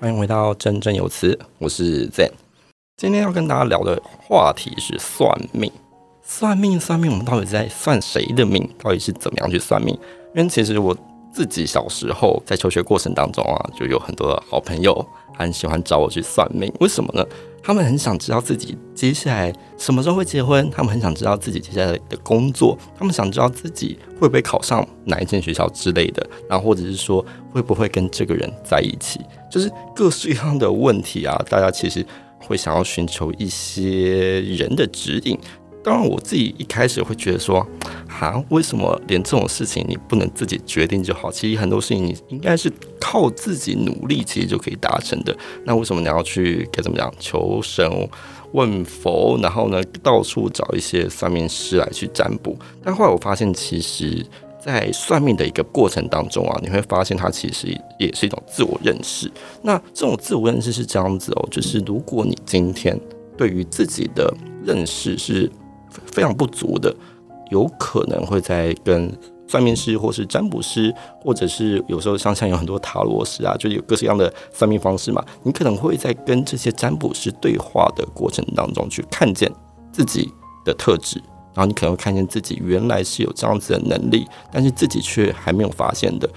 欢迎回到振振有词，我是 Zen。今天要跟大家聊的话题是算命。算命，算命，我们到底在算谁的命？到底是怎么样去算命？因为其实我自己小时候在求学过程当中啊，就有很多好朋友很喜欢找我去算命。为什么呢？他们很想知道自己接下来什么时候会结婚，他们很想知道自己接下来的工作，他们想知道自己会不会考上哪一间学校之类的，然后或者是说会不会跟这个人在一起，就是各式各样的问题啊，大家其实会想要寻求一些人的指引。当然，我自己一开始会觉得说，哈，为什么连这种事情你不能自己决定就好？其实很多事情你应该是靠自己努力，其实就可以达成的。那为什么你要去该怎么讲求神问佛，然后呢到处找一些算命师来去占卜？但后来我发现，其实，在算命的一个过程当中啊，你会发现它其实也是一种自我认识。那这种自我认识是这样子哦，就是如果你今天对于自己的认识是非常不足的，有可能会在跟算命师，或是占卜师，或者是有时候像像有很多塔罗师啊，就有各式各样的算命方式嘛。你可能会在跟这些占卜师对话的过程当中，去看见自己的特质，然后你可能会看见自己原来是有这样子的能力，但是自己却还没有发现的。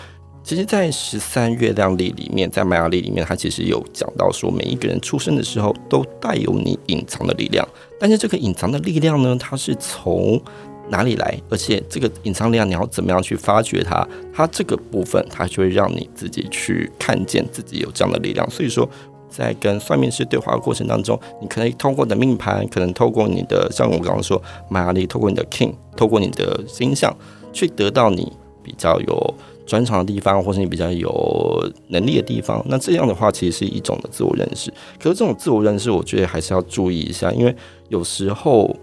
其实，在十三月亮历里面，在玛雅历里面，它其实有讲到说，每一个人出生的时候都带有你隐藏的力量。但是，这个隐藏的力量呢，它是从哪里来？而且，这个隐藏力量你要怎么样去发掘它？它这个部分，它就会让你自己去看见自己有这样的力量。所以说，在跟算命师对话的过程当中，你可能通过你的命盘，可能透过你的，像我刚刚说玛雅历，透过你的 King，透过你的星象，去得到你比较有。专长的地方，或是你比较有能力的地方，那这样的话，其实是一种的自我认识。可是这种自我认识，我觉得还是要注意一下，因为有时候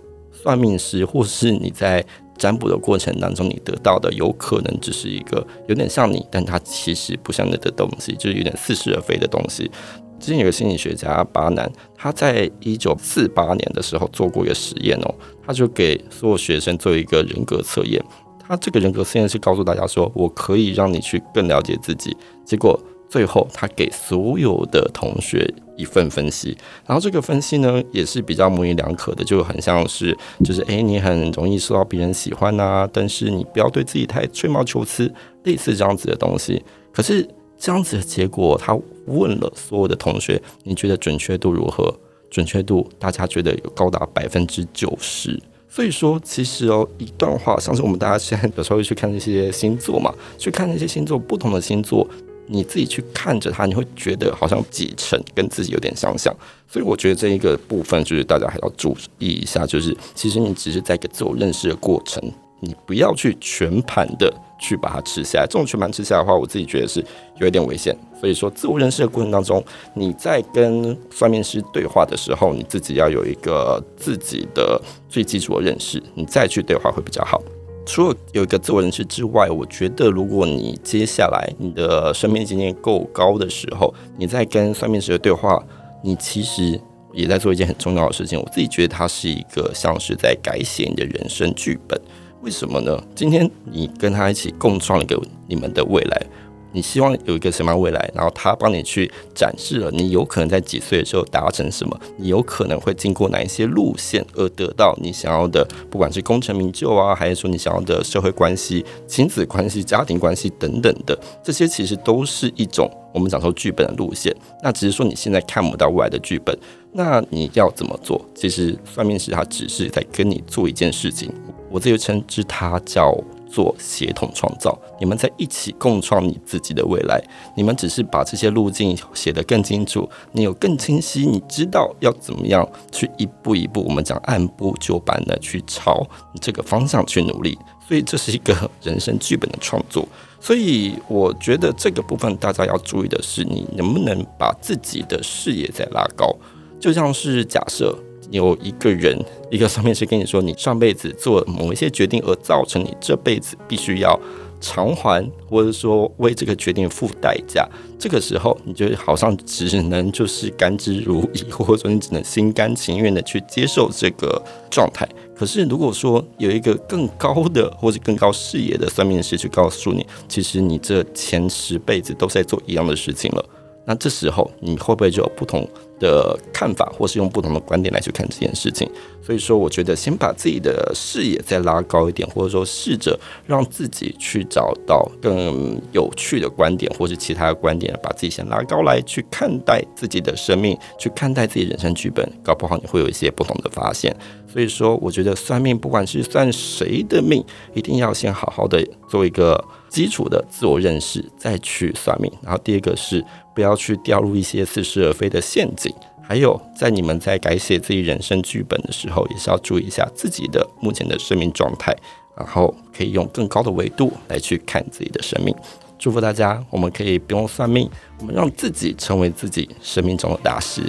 算命师，或是你在占卜的过程当中，你得到的有可能只是一个有点像你，但它其实不像你的东西，就是有点似是而非的东西。之前有个心理学家巴南，他在一九四八年的时候做过一个实验哦，他就给所有学生做一个人格测验。他这个人格实验是告诉大家说，我可以让你去更了解自己。结果最后，他给所有的同学一份分析，然后这个分析呢，也是比较模棱两可的，就很像是，就是诶，你很容易受到别人喜欢呐，但是你不要对自己太吹毛求疵，类似这样子的东西。可是这样子的结果，他问了所有的同学，你觉得准确度如何？准确度，大家觉得有高达百分之九十。所以说，其实哦，一段话，像是我们大家现在有时候会去看那些星座嘛，去看那些星座，不同的星座，你自己去看着它，你会觉得好像几成跟自己有点相像。所以我觉得这一个部分就是大家还要注意一下，就是其实你只是在一个自我认识的过程，你不要去全盘的。去把它吃下来，这种全盘吃下来的话，我自己觉得是有一点危险。所以说，自我认识的过程当中，你在跟算命师对话的时候，你自己要有一个自己的最基础的认识，你再去对话会比较好。除了有一个自我认识之外，我觉得如果你接下来你的生命经验够高的时候，你在跟算命师的对话，你其实也在做一件很重要的事情。我自己觉得它是一个像是在改写你的人生剧本。为什么呢？今天你跟他一起共创一个你们的未来，你希望有一个什么样的未来？然后他帮你去展示了你有可能在几岁的时候达成什么，你有可能会经过哪一些路线而得到你想要的，不管是功成名就啊，还是说你想要的社会关系、亲子关系、家庭关系等等的，这些其实都是一种我们讲说剧本的路线。那只是说你现在看不到未来的剧本，那你要怎么做？其实算命师他只是在跟你做一件事情。我这就称之它叫做协同创造。你们在一起共创你自己的未来。你们只是把这些路径写得更清楚，你有更清晰，你知道要怎么样去一步一步，我们讲按部就班的去朝这个方向去努力。所以这是一个人生剧本的创作。所以我觉得这个部分大家要注意的是，你能不能把自己的视野再拉高？就像是假设。有一个人，一个算命师跟你说，你上辈子做某一些决定，而造成你这辈子必须要偿还，或者说为这个决定付代价。这个时候，你就好像只能就是甘之如饴，或者说你只能心甘情愿的去接受这个状态。可是，如果说有一个更高的或者更高视野的算命师去告诉你，其实你这前十辈子都在做一样的事情了。那这时候你会不会就有不同的看法，或是用不同的观点来去看这件事情？所以说，我觉得先把自己的视野再拉高一点，或者说试着让自己去找到更有趣的观点，或是其他的观点，把自己先拉高来去看待自己的生命，去看待自己人生剧本，搞不好你会有一些不同的发现。所以说，我觉得算命，不管是算谁的命，一定要先好好的做一个基础的自我认识，再去算命。然后第二个是不要去掉入一些似是而非的陷阱。还有，在你们在改写自己人生剧本的时候，也是要注意一下自己的目前的生命状态，然后可以用更高的维度来去看自己的生命。祝福大家，我们可以不用算命，我们让自己成为自己生命中的大师。